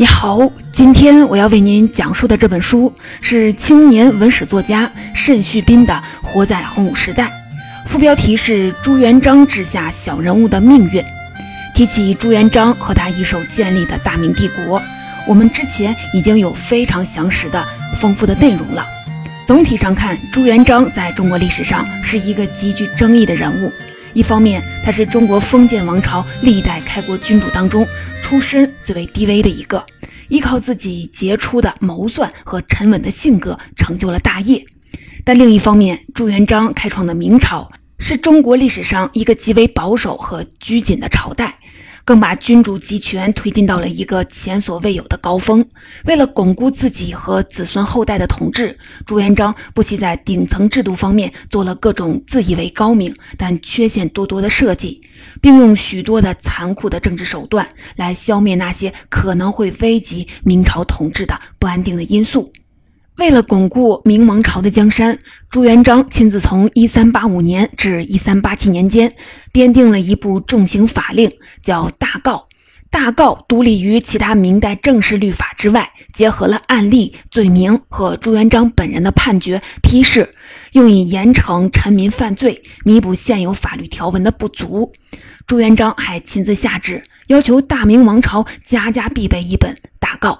你好，今天我要为您讲述的这本书是青年文史作家慎旭斌的《活在洪武时代》，副标题是朱元璋治下小人物的命运。提起朱元璋和他一手建立的大明帝国，我们之前已经有非常详实的、丰富的内容了。总体上看，朱元璋在中国历史上是一个极具争议的人物。一方面，他是中国封建王朝历代开国君主当中出身最为低微的一个，依靠自己杰出的谋算和沉稳的性格成就了大业；但另一方面，朱元璋开创的明朝是中国历史上一个极为保守和拘谨的朝代。更把君主集权推进到了一个前所未有的高峰。为了巩固自己和子孙后代的统治，朱元璋不惜在顶层制度方面做了各种自以为高明但缺陷多多的设计，并用许多的残酷的政治手段来消灭那些可能会危及明朝统治的不安定的因素。为了巩固明王朝的江山，朱元璋亲自从1385年至1387年间编定了一部重刑法令，叫《大诰》。《大诰》独立于其他明代正式律法之外，结合了案例、罪名和朱元璋本人的判决批示，用以严惩臣民犯罪，弥补现有法律条文的不足。朱元璋还亲自下旨，要求大明王朝家家必备一本《大诰》。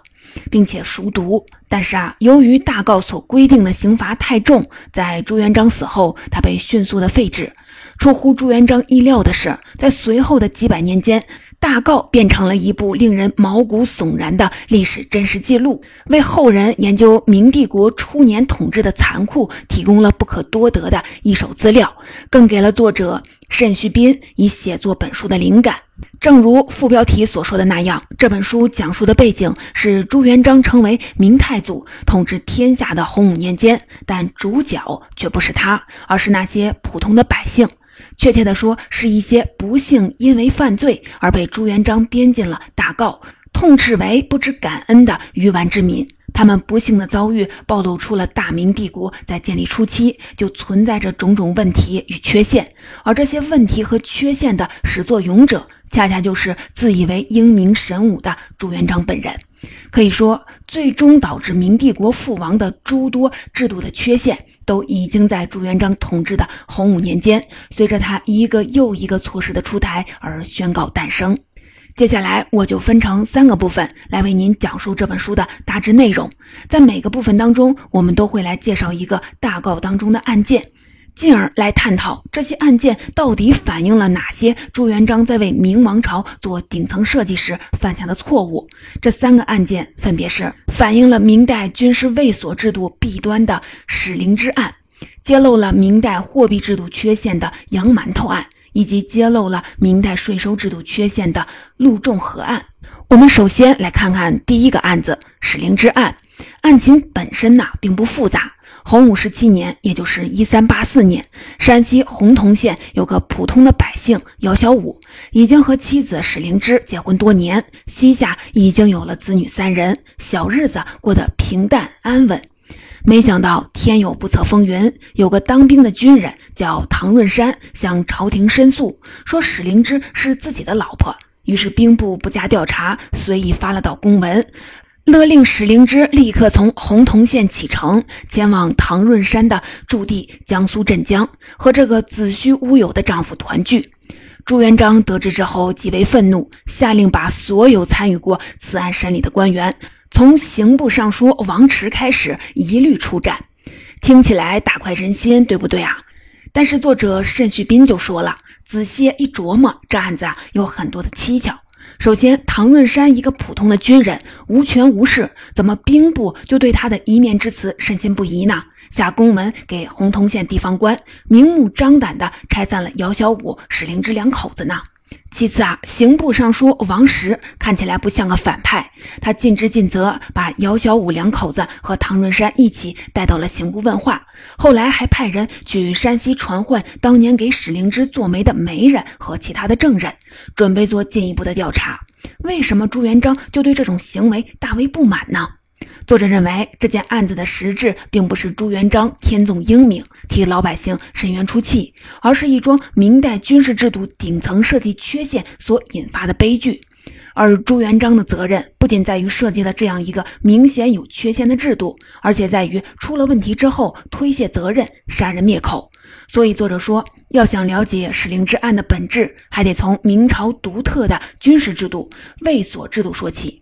并且熟读，但是啊，由于大诰所规定的刑罚太重，在朱元璋死后，他被迅速的废止。出乎朱元璋意料的是，在随后的几百年间，大诰变成了一部令人毛骨悚然的历史真实记录，为后人研究明帝国初年统治的残酷提供了不可多得的一手资料，更给了作者慎旭斌以写作本书的灵感。正如副标题所说的那样，这本书讲述的背景是朱元璋成为明太祖、统治天下的洪武年间，但主角却不是他，而是那些普通的百姓。确切地说，是一些不幸因为犯罪而被朱元璋编进了大诰，痛斥为不知感恩的愚顽之民。他们不幸的遭遇，暴露出了大明帝国在建立初期就存在着种种问题与缺陷，而这些问题和缺陷的始作俑者。恰恰就是自以为英明神武的朱元璋本人。可以说，最终导致明帝国覆亡的诸多制度的缺陷，都已经在朱元璋统治的洪武年间，随着他一个又一个措施的出台而宣告诞生。接下来，我就分成三个部分来为您讲述这本书的大致内容。在每个部分当中，我们都会来介绍一个大告当中的案件。进而来探讨这些案件到底反映了哪些朱元璋在为明王朝做顶层设计时犯下的错误。这三个案件分别是反映了明代军事卫所制度弊端的史灵芝案，揭露了明代货币制度缺陷的洋馒头案，以及揭露了明代税收制度缺陷的陆仲和案。我们首先来看看第一个案子史灵芝案，案情本身呢并不复杂。洪武十七年，也就是一三八四年，山西洪洞县有个普通的百姓姚小武，已经和妻子史灵芝结婚多年，膝下已经有了子女三人，小日子过得平淡安稳。没想到天有不测风云，有个当兵的军人叫唐润山，向朝廷申诉说史灵芝是自己的老婆。于是兵部不加调查，随意发了道公文。勒令史灵芝立刻从洪洞县启程，前往唐润山的驻地江苏镇江，和这个子虚乌有的丈夫团聚。朱元璋得知之后极为愤怒，下令把所有参与过此案审理的官员，从刑部尚书王迟开始，一律处斩。听起来大快人心，对不对啊？但是作者慎旭斌就说了，仔细一琢磨，这案子啊有很多的蹊跷。首先，唐润山一个普通的军人，无权无势，怎么兵部就对他的一面之词深信不疑呢？下公文给洪洞县地方官，明目张胆地拆散了姚小五、史灵芝两口子呢？其次啊，刑部尚书王石看起来不像个反派，他尽职尽责，把姚小五两口子和唐润山一起带到了刑部问话。后来还派人去山西传唤当年给史灵芝做媒的媒人和其他的证人，准备做进一步的调查。为什么朱元璋就对这种行为大为不满呢？作者认为，这件案子的实质并不是朱元璋天纵英明，替老百姓伸冤出气，而是一桩明代军事制度顶层设计缺陷所引发的悲剧。而朱元璋的责任不仅在于设计了这样一个明显有缺陷的制度，而且在于出了问题之后推卸责任、杀人灭口。所以作者说，要想了解史灵之案的本质，还得从明朝独特的军事制度——卫所制度说起。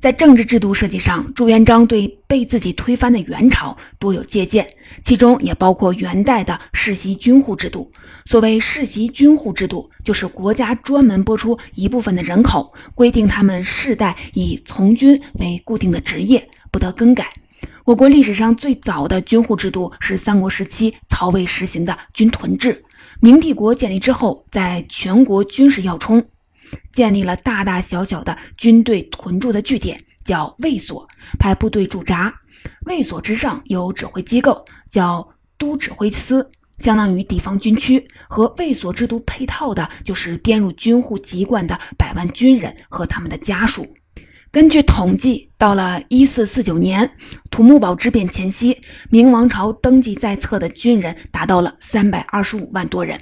在政治制度设计上，朱元璋对被自己推翻的元朝多有借鉴，其中也包括元代的世袭军户制度。所谓世袭军户制度，就是国家专门拨出一部分的人口，规定他们世代以从军为固定的职业，不得更改。我国历史上最早的军户制度是三国时期曹魏实行的军屯制。明帝国建立之后，在全国军事要冲。建立了大大小小的军队屯驻的据点，叫卫所，派部队驻扎。卫所之上有指挥机构，叫都指挥司，相当于地方军区。和卫所制度配套的就是编入军户籍贯的百万军人和他们的家属。根据统计，到了一四四九年，土木堡之变前夕，明王朝登记在册的军人达到了三百二十五万多人，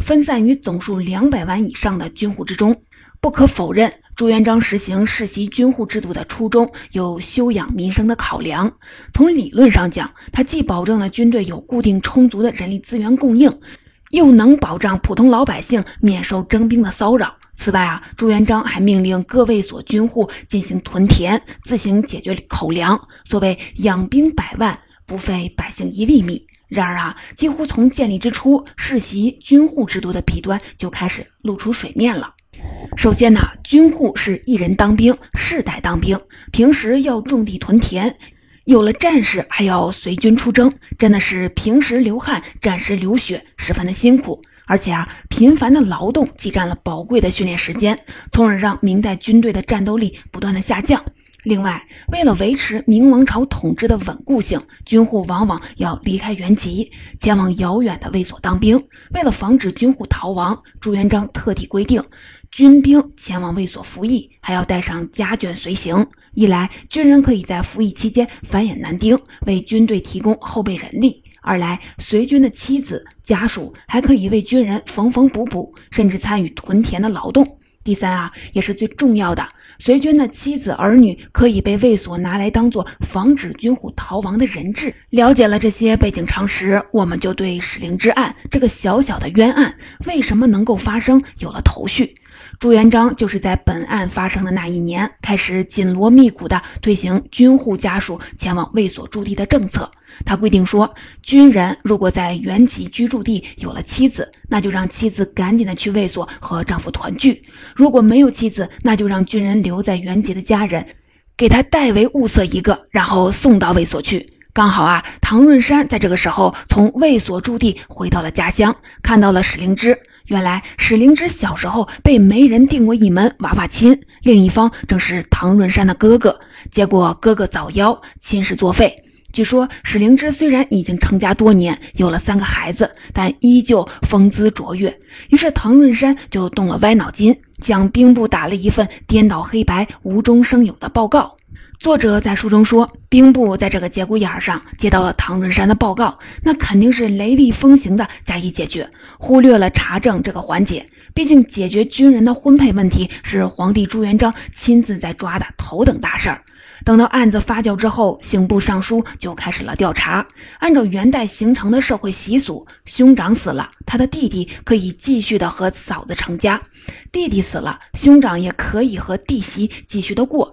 分散于总数两百万以上的军户之中。不可否认，朱元璋实行世袭军户制度的初衷有修养民生的考量。从理论上讲，他既保证了军队有固定充足的人力资源供应，又能保障普通老百姓免受征兵的骚扰。此外啊，朱元璋还命令各卫所军户进行屯田，自行解决口粮。所谓养兵百万，不费百姓一粒米。然而啊，几乎从建立之初，世袭军户制度的弊端就开始露出水面了。首先呢，军户是一人当兵，世代当兵，平时要种地屯田，有了战士还要随军出征，真的是平时流汗，战时流血，十分的辛苦。而且啊，频繁的劳动挤占了宝贵的训练时间，从而让明代军队的战斗力不断的下降。另外，为了维持明王朝统治的稳固性，军户往往要离开原籍，前往遥远的卫所当兵。为了防止军户逃亡，朱元璋特地规定。军兵前往卫所服役，还要带上家眷随行。一来，军人可以在服役期间繁衍男丁，为军队提供后备人力；二来，随军的妻子家属还可以为军人缝缝补补，甚至参与屯田的劳动。第三啊，也是最重要的，随军的妻子儿女可以被卫所拿来当做防止军户逃亡的人质。了解了这些背景常识，我们就对史灵之案这个小小的冤案为什么能够发生有了头绪。朱元璋就是在本案发生的那一年，开始紧锣密鼓地推行军户家属前往卫所驻地的政策。他规定说，军人如果在原籍居住地有了妻子，那就让妻子赶紧的去卫所和丈夫团聚；如果没有妻子，那就让军人留在袁杰的家人，给他代为物色一个，然后送到卫所去。刚好啊，唐润山在这个时候从卫所驻地回到了家乡，看到了史灵芝。原来史灵芝小时候被媒人定过一门娃娃亲，另一方正是唐润山的哥哥。结果哥哥早夭，亲事作废。据说史灵芝虽然已经成家多年，有了三个孩子，但依旧风姿卓越。于是唐润山就动了歪脑筋，向兵部打了一份颠倒黑白、无中生有的报告。作者在书中说，兵部在这个节骨眼上接到了唐润山的报告，那肯定是雷厉风行的加以解决，忽略了查证这个环节。毕竟解决军人的婚配问题是皇帝朱元璋亲自在抓的头等大事儿。等到案子发酵之后，刑部尚书就开始了调查。按照元代形成的社会习俗，兄长死了，他的弟弟可以继续的和嫂子成家；弟弟死了，兄长也可以和弟媳继续的过。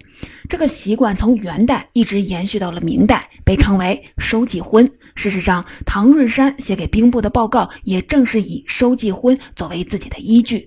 这个习惯从元代一直延续到了明代，被称为收继婚。事实上，唐润山写给兵部的报告也正是以收继婚作为自己的依据。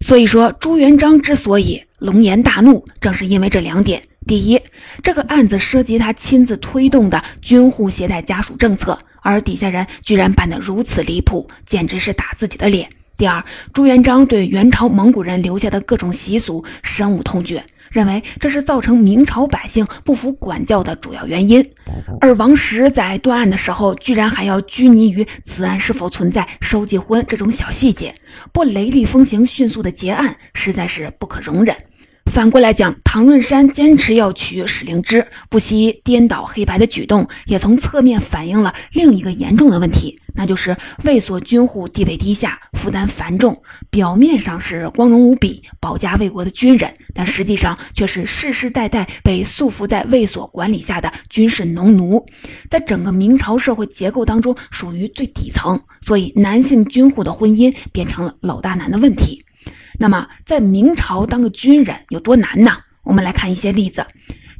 所以说，朱元璋之所以龙颜大怒，正是因为这两点。第一，这个案子涉及他亲自推动的军户携带家属政策，而底下人居然办得如此离谱，简直是打自己的脸。第二，朱元璋对元朝蒙古人留下的各种习俗深恶痛绝，认为这是造成明朝百姓不服管教的主要原因。而王石在断案的时候，居然还要拘泥于此案是否存在收继婚这种小细节，不雷厉风行、迅速的结案，实在是不可容忍。反过来讲，唐润山坚持要娶史灵芝，不惜颠倒黑白的举动，也从侧面反映了另一个严重的问题，那就是卫所军户地位低下，负担繁重。表面上是光荣无比、保家卫国的军人，但实际上却是世世代代被束缚在卫所管理下的军事农奴，在整个明朝社会结构当中属于最底层，所以男性军户的婚姻变成了老大难的问题。那么，在明朝当个军人有多难呢？我们来看一些例子。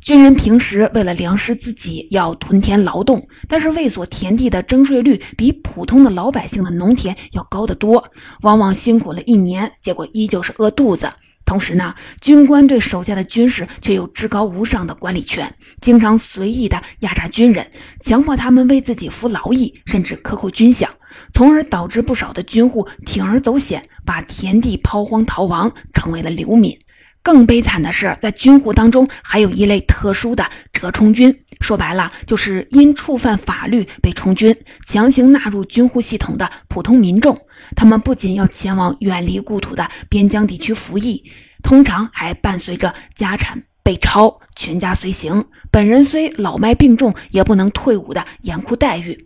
军人平时为了粮食自己要屯田劳动，但是卫所田地的征税率比普通的老百姓的农田要高得多，往往辛苦了一年，结果依旧是饿肚子。同时呢，军官对手下的军士却有至高无上的管理权，经常随意的压榨军人，强迫他们为自己服劳役，甚至克扣军饷。从而导致不少的军户铤而走险，把田地抛荒逃亡，成为了流民。更悲惨的是，在军户当中还有一类特殊的折冲军，说白了就是因触犯法律被充军，强行纳入军户系统的普通民众。他们不仅要前往远离故土的边疆地区服役，通常还伴随着家产被抄，全家随行。本人虽老迈病重，也不能退伍的严酷待遇。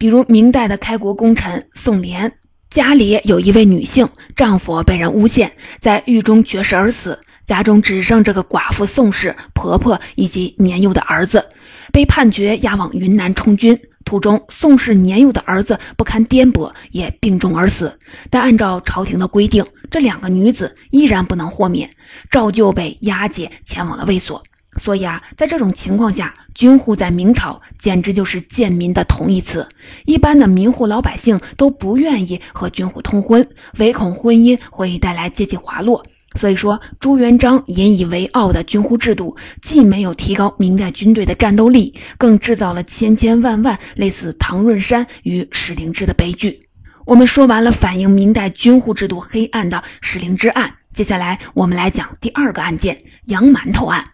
比如明代的开国功臣宋濂，家里有一位女性，丈夫被人诬陷，在狱中绝食而死，家中只剩这个寡妇宋氏、婆婆以及年幼的儿子，被判决押往云南充军。途中，宋氏年幼的儿子不堪颠簸，也病重而死。但按照朝廷的规定，这两个女子依然不能豁免，照旧被押解前往了卫所。所以啊，在这种情况下，军户在明朝简直就是贱民的同义词。一般的民户老百姓都不愿意和军户通婚，唯恐婚姻会带来阶级滑落。所以说，朱元璋引以为傲的军户制度，既没有提高明代军队的战斗力，更制造了千千万万类似唐润山与史灵芝的悲剧。我们说完了反映明代军户制度黑暗的史灵芝案，接下来我们来讲第二个案件——杨馒头案。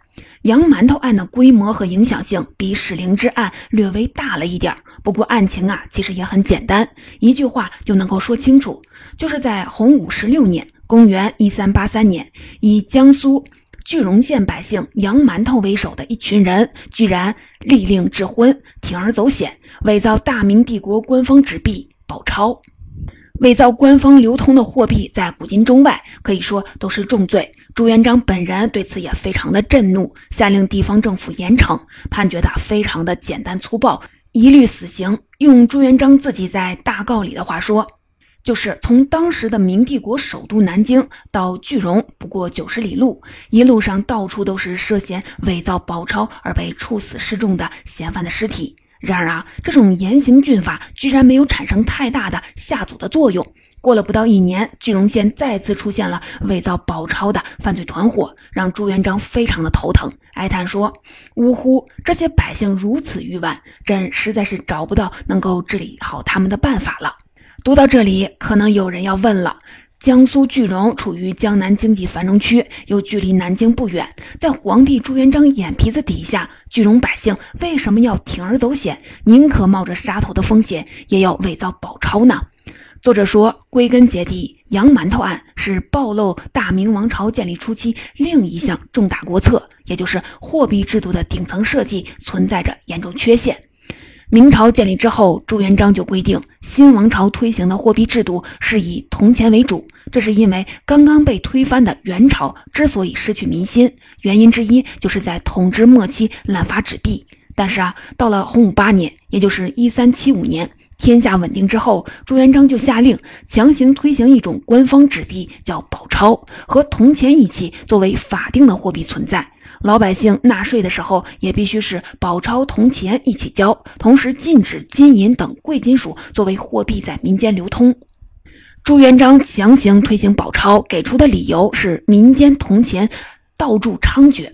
洋馒头案的规模和影响性比史灵芝案略微大了一点不过案情啊其实也很简单，一句话就能够说清楚，就是在洪武十六年（公元一三八三年），以江苏句容县百姓杨馒头为首的一群人，居然利令智昏，铤而走险，伪造大明帝国官方纸币宝钞。伪造官方流通的货币，在古今中外可以说都是重罪。朱元璋本人对此也非常的震怒，下令地方政府严惩，判决的非常的简单粗暴，一律死刑。用朱元璋自己在大告里的话说，就是从当时的明帝国首都南京到句容不过九十里路，一路上到处都是涉嫌伪造宝钞而被处死示众的嫌犯的尸体。然而啊，这种严刑峻法居然没有产生太大的吓阻的作用。过了不到一年，句容县再次出现了伪造宝钞的犯罪团伙，让朱元璋非常的头疼，哀叹说：“呜呼，这些百姓如此愚顽，朕实在是找不到能够治理好他们的办法了。”读到这里，可能有人要问了。江苏句容处于江南经济繁荣区，又距离南京不远，在皇帝朱元璋眼皮子底下，句容百姓为什么要铤而走险，宁可冒着杀头的风险，也要伪造宝钞呢？作者说，归根结底，洋馒头案是暴露大明王朝建立初期另一项重大国策，也就是货币制度的顶层设计存在着严重缺陷。明朝建立之后，朱元璋就规定，新王朝推行的货币制度是以铜钱为主。这是因为刚刚被推翻的元朝之所以失去民心，原因之一就是在统治末期滥发纸币。但是啊，到了洪武八年，也就是一三七五年，天下稳定之后，朱元璋就下令强行推行一种官方纸币，叫宝钞，和铜钱一起作为法定的货币存在。老百姓纳税的时候，也必须是宝钞、铜钱一起交，同时禁止金银等贵金属作为货币在民间流通。朱元璋强行推行宝钞，给出的理由是民间铜钱到处猖獗，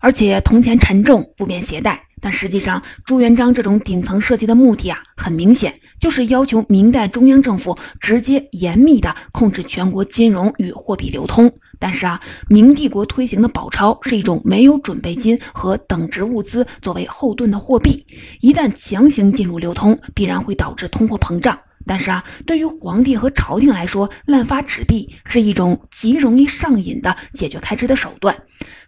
而且铜钱沉重不便携带。但实际上，朱元璋这种顶层设计的目的啊，很明显，就是要求明代中央政府直接严密地控制全国金融与货币流通。但是啊，明帝国推行的宝钞是一种没有准备金和等值物资作为后盾的货币，一旦强行进入流通，必然会导致通货膨胀。但是啊，对于皇帝和朝廷来说，滥发纸币是一种极容易上瘾的解决开支的手段。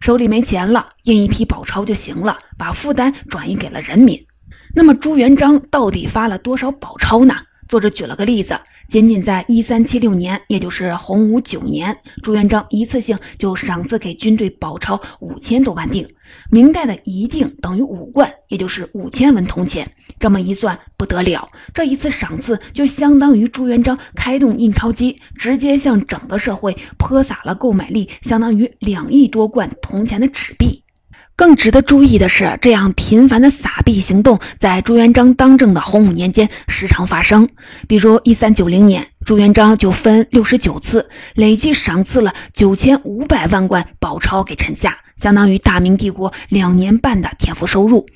手里没钱了，印一批宝钞就行了，把负担转移给了人民。那么朱元璋到底发了多少宝钞呢？作者举了个例子。仅仅在一三七六年，也就是洪武九年，朱元璋一次性就赏赐给军队宝钞五千多万锭。明代的一锭等于五贯，也就是五千文铜钱。这么一算，不得了，这一次赏赐就相当于朱元璋开动印钞机，直接向整个社会泼洒了购买力相当于两亿多贯铜钱的纸币。更值得注意的是，这样频繁的撒币行动在朱元璋当政的洪武年间时常发生。比如，一三九零年，朱元璋就分六十九次，累计赏赐了九千五百万贯宝钞给臣下，相当于大明帝国两年半的天赋收入。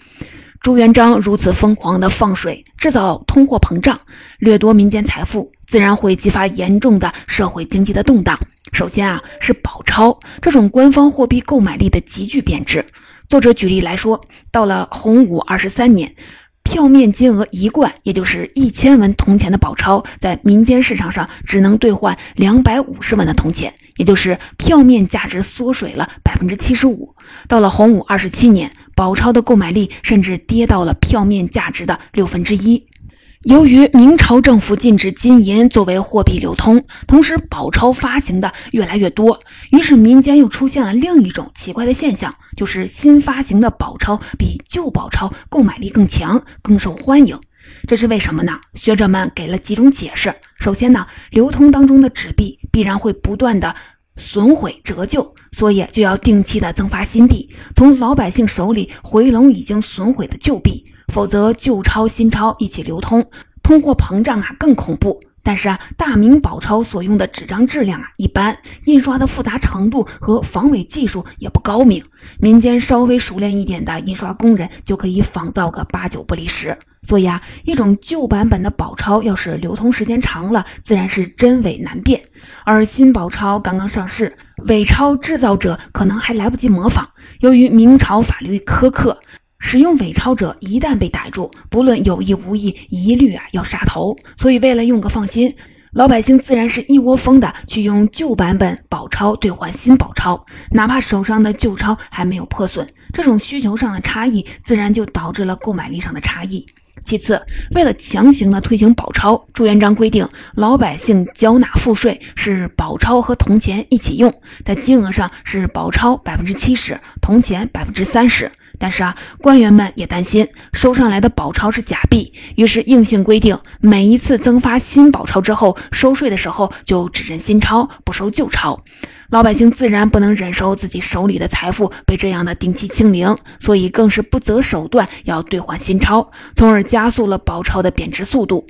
朱元璋如此疯狂的放水，制造通货膨胀，掠夺民间财富，自然会激发严重的社会经济的动荡。首先啊，是宝钞这种官方货币购买力的急剧贬值。作者举例来说，到了洪武二十三年，票面金额一贯，也就是一千文铜钱的宝钞，在民间市场上只能兑换两百五十文的铜钱，也就是票面价值缩水了百分之七十五。到了洪武二十七年，宝钞的购买力甚至跌到了票面价值的六分之一。由于明朝政府禁止金银作为货币流通，同时宝钞发行的越来越多，于是民间又出现了另一种奇怪的现象，就是新发行的宝钞比旧宝钞购买力更强，更受欢迎。这是为什么呢？学者们给了几种解释。首先呢，流通当中的纸币必然会不断的损毁折旧，所以就要定期的增发新币，从老百姓手里回笼已经损毁的旧币。否则，旧钞新钞一起流通，通货膨胀啊更恐怖。但是啊，大明宝钞所用的纸张质量啊一般，印刷的复杂程度和防伪技术也不高明，民间稍微熟练一点的印刷工人就可以仿造个八九不离十。所以啊，一种旧版本的宝钞要是流通时间长了，自然是真伪难辨；而新宝钞刚刚上市，伪钞制造者可能还来不及模仿。由于明朝法律苛刻。使用伪钞者一旦被逮住，不论有意无意，一律啊要杀头。所以为了用个放心，老百姓自然是一窝蜂的去用旧版本宝钞兑换新宝钞，哪怕手上的旧钞还没有破损。这种需求上的差异，自然就导致了购买力上的差异。其次，为了强行的推行宝钞，朱元璋规定老百姓缴纳赋税是宝钞和铜钱一起用，在金额上是宝钞百分之七十，铜钱百分之三十。但是啊，官员们也担心收上来的宝钞是假币，于是硬性规定，每一次增发新宝钞之后，收税的时候就只认新钞，不收旧钞。老百姓自然不能忍受自己手里的财富被这样的定期清零，所以更是不择手段要兑换新钞，从而加速了宝钞的贬值速度。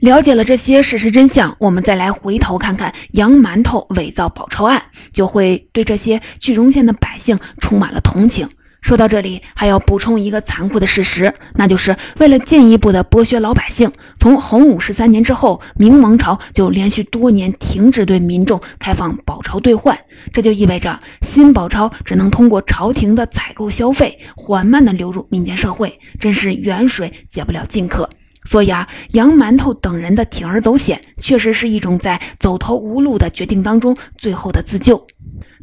了解了这些事实真相，我们再来回头看看洋馒头伪造宝钞案，就会对这些句容县的百姓充满了同情。说到这里，还要补充一个残酷的事实，那就是为了进一步的剥削老百姓，从洪武十三年之后，明王朝就连续多年停止对民众开放宝钞兑换，这就意味着新宝钞只能通过朝廷的采购消费，缓慢的流入民间社会，真是远水解不了近渴。所以啊，杨馒头等人的铤而走险，确实是一种在走投无路的决定当中最后的自救。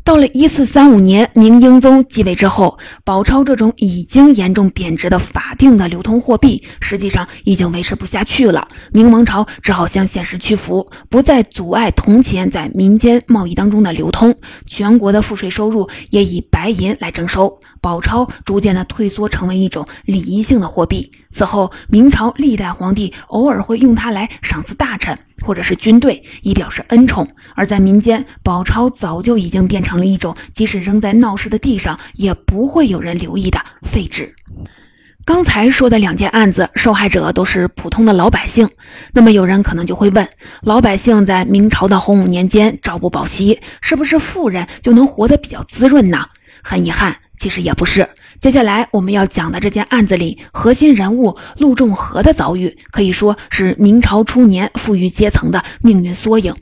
到了一四三五年，明英宗继位之后，宝钞这种已经严重贬值的法定的流通货币，实际上已经维持不下去了。明王朝只好向现实屈服，不再阻碍铜钱在民间贸易当中的流通，全国的赋税收入也以白银来征收。宝钞逐渐的退缩，成为一种礼仪性的货币。此后，明朝历代皇帝偶尔会用它来赏赐大臣或者是军队，以表示恩宠。而在民间，宝钞早就已经变成了一种即使扔在闹市的地上也不会有人留意的废纸。刚才说的两件案子，受害者都是普通的老百姓。那么，有人可能就会问：老百姓在明朝的洪武年间朝不保夕，是不是富人就能活得比较滋润呢？很遗憾。其实也不是。接下来我们要讲的这件案子里，核心人物陆仲和的遭遇，可以说是明朝初年富裕阶层的命运缩影。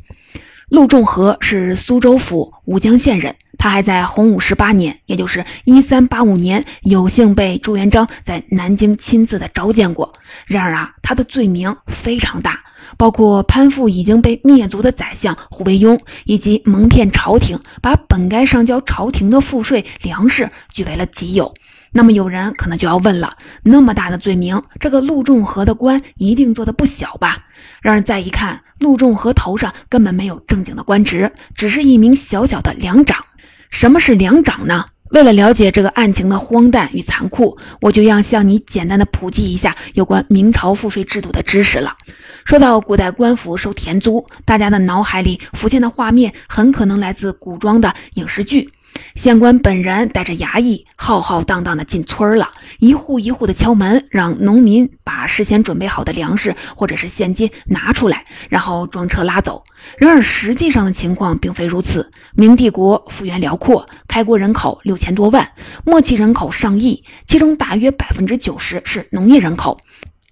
陆仲和是苏州府吴江县人，他还在洪武十八年，也就是一三八五年，有幸被朱元璋在南京亲自的召见过。然而啊，他的罪名非常大。包括攀附已经被灭族的宰相胡惟庸，以及蒙骗朝廷，把本该上交朝廷的赋税粮食据为了己有。那么有人可能就要问了：那么大的罪名，这个陆仲和的官一定做的不小吧？让人再一看，陆仲和头上根本没有正经的官职，只是一名小小的粮长。什么是粮长呢？为了了解这个案情的荒诞与残酷，我就要向你简单的普及一下有关明朝赋税制度的知识了。说到古代官府收田租，大家的脑海里浮现的画面很可能来自古装的影视剧。县官本人带着衙役浩浩荡荡地进村了，一户一户的敲门，让农民把事先准备好的粮食或者是现金拿出来，然后装车拉走。然而实际上的情况并非如此。明帝国幅员辽阔，开国人口六千多万，末期人口上亿，其中大约百分之九十是农业人口，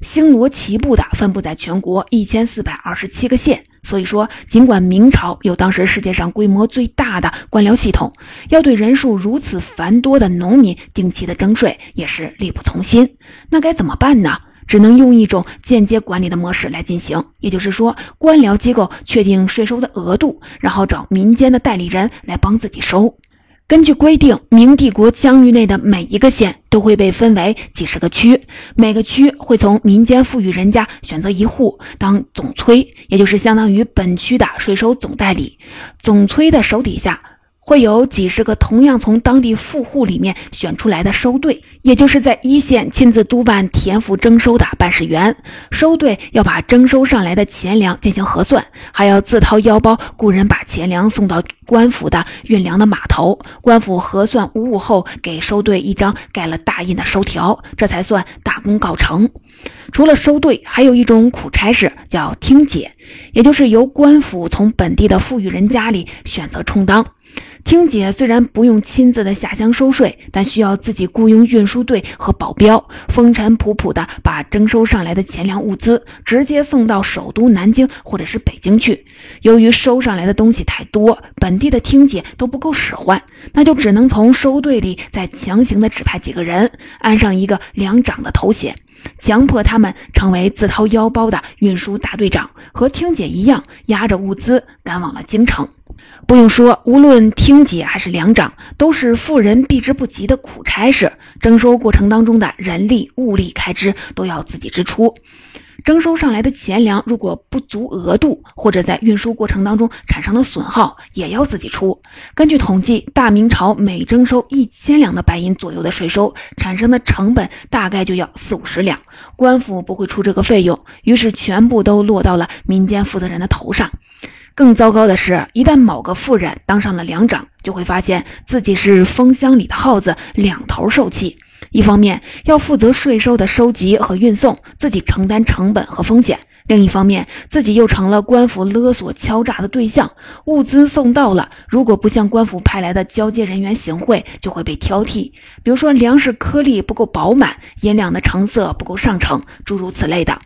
星罗棋布的分布在全国一千四百二十七个县。所以说，尽管明朝有当时世界上规模最大的官僚系统，要对人数如此繁多的农民定期的征税也是力不从心。那该怎么办呢？只能用一种间接管理的模式来进行，也就是说，官僚机构确定税收的额度，然后找民间的代理人来帮自己收。根据规定，明帝国疆域内的每一个县都会被分为几十个区，每个区会从民间富裕人家选择一户当总催，也就是相当于本区的税收总代理。总催的手底下。会有几十个同样从当地富户里面选出来的收队，也就是在一线亲自督办田赋征收的办事员。收队要把征收上来的钱粮进行核算，还要自掏腰包雇人把钱粮送到官府的运粮的码头。官府核算无误后，给收队一张盖了大印的收条，这才算大功告成。除了收队，还有一种苦差事叫听解，也就是由官府从本地的富裕人家里选择充当。听姐虽然不用亲自的下乡收税，但需要自己雇佣运输队和保镖，风尘仆仆的把征收上来的钱粮物资直接送到首都南京或者是北京去。由于收上来的东西太多，本地的听姐都不够使唤，那就只能从收队里再强行的指派几个人，安上一个粮长的头衔，强迫他们成为自掏腰包的运输大队长，和听姐一样，押着物资赶往了京城。不用说，无论听姐还是粮长，都是富人避之不及的苦差事。征收过程当中的人力、物力开支都要自己支出。征收上来的钱粮如果不足额度，或者在运输过程当中产生了损耗，也要自己出。根据统计，大明朝每征收一千两的白银左右的税收，产生的成本大概就要四五十两。官府不会出这个费用，于是全部都落到了民间负责人的头上。更糟糕的是，一旦某个富人当上了粮长，就会发现自己是蜂箱里的耗子，两头受气。一方面要负责税收的收集和运送，自己承担成本和风险；另一方面，自己又成了官府勒索敲诈的对象。物资送到了，如果不向官府派来的交接人员行贿，就会被挑剔，比如说粮食颗粒不够饱满，银两的成色不够上乘，诸如此类的。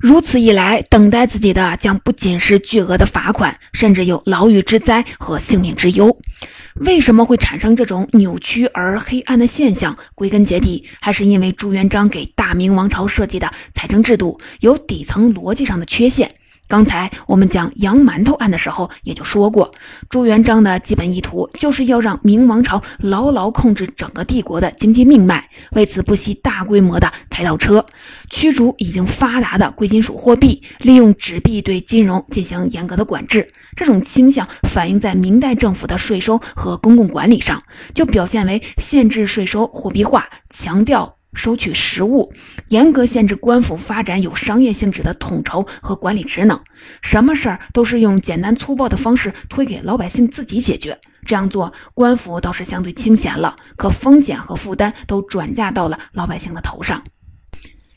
如此一来，等待自己的将不仅是巨额的罚款，甚至有牢狱之灾和性命之忧。为什么会产生这种扭曲而黑暗的现象？归根结底，还是因为朱元璋给大明王朝设计的财政制度有底层逻辑上的缺陷。刚才我们讲洋馒头案的时候，也就说过，朱元璋的基本意图就是要让明王朝牢牢控制整个帝国的经济命脉，为此不惜大规模的开倒车，驱逐已经发达的贵金属货币，利用纸币对金融进行严格的管制。这种倾向反映在明代政府的税收和公共管理上，就表现为限制税收货币化，强调。收取实物，严格限制官府发展有商业性质的统筹和管理职能。什么事儿都是用简单粗暴的方式推给老百姓自己解决。这样做，官府倒是相对清闲了，可风险和负担都转嫁到了老百姓的头上。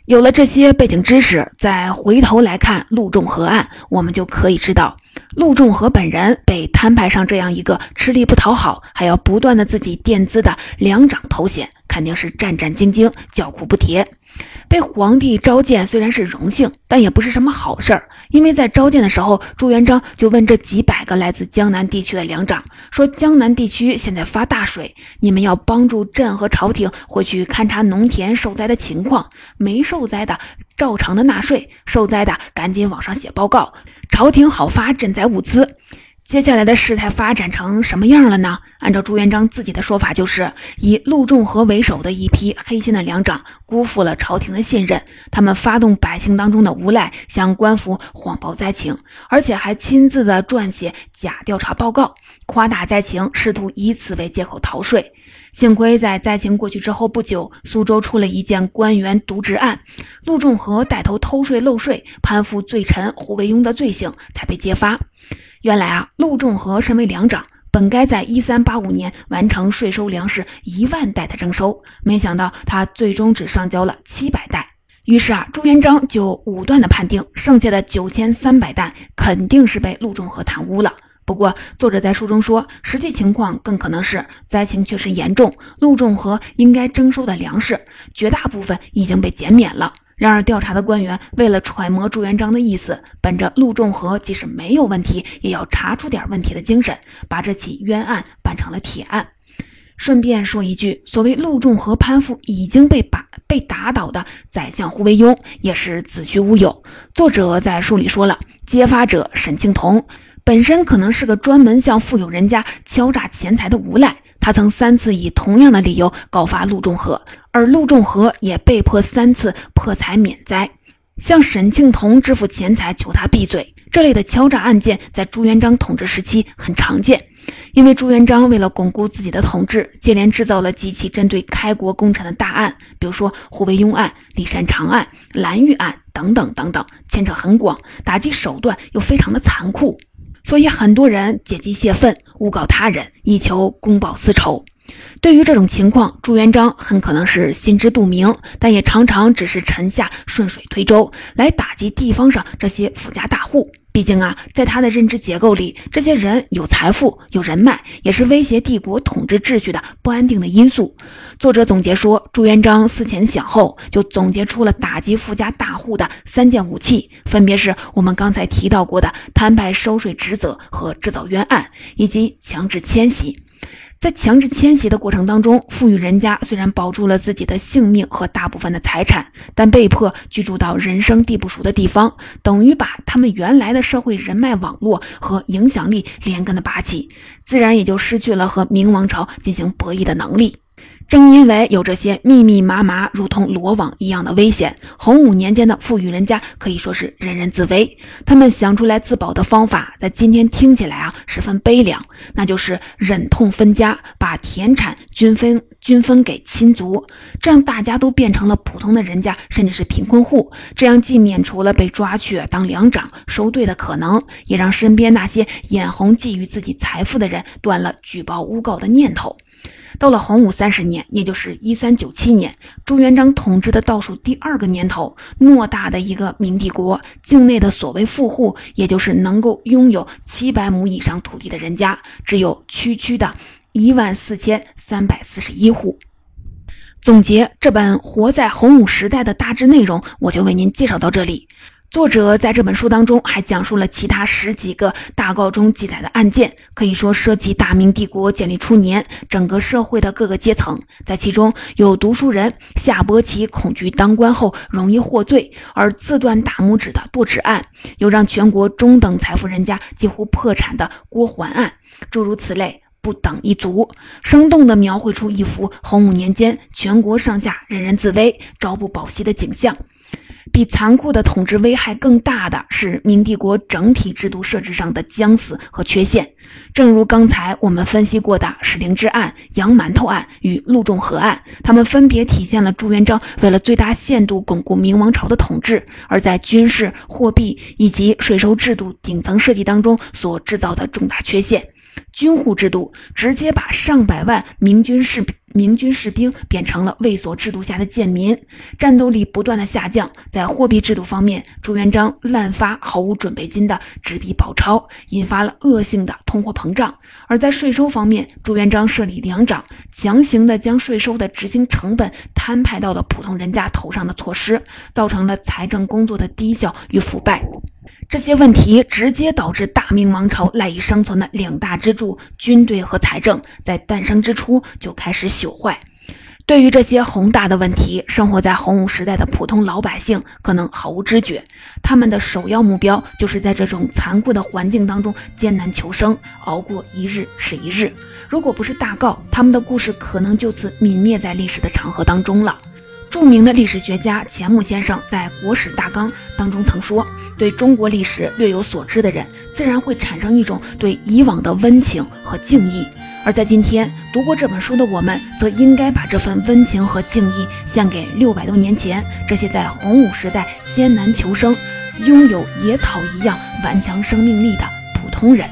有了这些背景知识，再回头来看陆仲和案，我们就可以知道。陆仲和本人被摊派上这样一个吃力不讨好，还要不断的自己垫资的两掌头衔，肯定是战战兢兢、叫苦不迭。被皇帝召见虽然是荣幸，但也不是什么好事儿。因为在召见的时候，朱元璋就问这几百个来自江南地区的粮长说：“江南地区现在发大水，你们要帮助朕和朝廷回去勘察农田受灾的情况，没受灾的照常的纳税，受灾的赶紧往上写报告，朝廷好发赈灾物资。”接下来的事态发展成什么样了呢？按照朱元璋自己的说法，就是以陆仲和为首的一批黑心的粮长辜负了朝廷的信任，他们发动百姓当中的无赖，向官府谎报灾情，而且还亲自的撰写假调查报告，夸大灾情，试图以此为借口逃税。幸亏在灾情过去之后不久，苏州出了一件官员渎职案，陆仲和带头偷税漏税、攀附罪臣胡惟庸的罪行，才被揭发。原来啊，陆仲和身为粮长，本该在一三八五年完成税收粮食一万袋的征收，没想到他最终只上交了七百袋。于是啊，朱元璋就武断的判定，剩下的九千三百担肯定是被陆仲和贪污了。不过，作者在书中说，实际情况更可能是灾情确实严重，陆仲和应该征收的粮食绝大部分已经被减免了。然而，调查的官员为了揣摩朱元璋的意思，本着陆仲和即使没有问题，也要查出点问题的精神，把这起冤案办成了铁案。顺便说一句，所谓陆仲和攀附已经被把被打倒的宰相胡惟庸，也是子虚乌有。作者在书里说了，揭发者沈庆同本身可能是个专门向富有人家敲诈钱财的无赖。他曾三次以同样的理由告发陆仲和，而陆仲和也被迫三次破财免灾，向沈庆同支付钱财求他闭嘴。这类的敲诈案件在朱元璋统治时期很常见，因为朱元璋为了巩固自己的统治，接连制造了几起针对开国功臣的大案，比如说胡惟庸案、李善长案、蓝玉案等等等等，牵扯很广，打击手段又非常的残酷。所以很多人借机泄愤，诬告他人，以求公报私仇。对于这种情况，朱元璋很可能是心知肚明，但也常常只是臣下顺水推舟，来打击地方上这些富家大户。毕竟啊，在他的认知结构里，这些人有财富、有人脉，也是威胁帝国统治秩序的不安定的因素。作者总结说，朱元璋思前想后，就总结出了打击富家大户的三件武器，分别是我们刚才提到过的摊派收税职责和制造冤案，以及强制迁徙。在强制迁徙的过程当中，富裕人家虽然保住了自己的性命和大部分的财产，但被迫居住到人生地不熟的地方，等于把他们原来的社会人脉网络和影响力连根的拔起，自然也就失去了和明王朝进行博弈的能力。正因为有这些密密麻麻、如同罗网一样的危险，洪武年间的富裕人家可以说是人人自危。他们想出来自保的方法，在今天听起来啊十分悲凉，那就是忍痛分家，把田产均分均分给亲族，这样大家都变成了普通的人家，甚至是贫困户。这样既免除了被抓去当粮长收税的可能，也让身边那些眼红觊觎自己财富的人断了举报诬告的念头。到了洪武三十年，也就是一三九七年，朱元璋统治的倒数第二个年头，偌大的一个明帝国境内的所谓富户，也就是能够拥有七百亩以上土地的人家，只有区区的一万四千三百四十一户。总结这本《活在洪武时代》的大致内容，我就为您介绍到这里。作者在这本书当中还讲述了其他十几个大告中记载的案件，可以说涉及大明帝国建立初年整个社会的各个阶层。在其中有读书人夏伯奇恐惧当官后容易获罪而自断大拇指的剁指案，有让全国中等财富人家几乎破产的郭桓案，诸如此类，不等一族，生动地描绘出一幅洪武年间全国上下人人自危、朝不保夕的景象。比残酷的统治危害更大的是明帝国整体制度设置上的僵死和缺陷。正如刚才我们分析过的史灵芝案、杨馒头案与陆仲和案，他们分别体现了朱元璋为了最大限度巩固明王朝的统治，而在军事、货币以及税收制度顶层设计当中所制造的重大缺陷。军户制度直接把上百万明军士兵明军士兵变成了卫所制度下的贱民，战斗力不断的下降。在货币制度方面，朱元璋滥发毫无准备金的纸币宝钞，引发了恶性的通货膨胀；而在税收方面，朱元璋设立粮长，强行的将税收的执行成本摊派到了普通人家头上的措施，造成了财政工作的低效与腐败。这些问题直接导致大明王朝赖以生存的两大支柱——军队和财政，在诞生之初就开始朽坏。对于这些宏大的问题，生活在洪武时代的普通老百姓可能毫无知觉。他们的首要目标就是在这种残酷的环境当中艰难求生，熬过一日是一日。如果不是大告，他们的故事可能就此泯灭在历史的长河当中了。著名的历史学家钱穆先生在《国史大纲》当中曾说：“对中国历史略有所知的人，自然会产生一种对以往的温情和敬意。而在今天读过这本书的我们，则应该把这份温情和敬意献给六百多年前这些在洪武时代艰难求生、拥有野草一样顽强生命力的普通人。”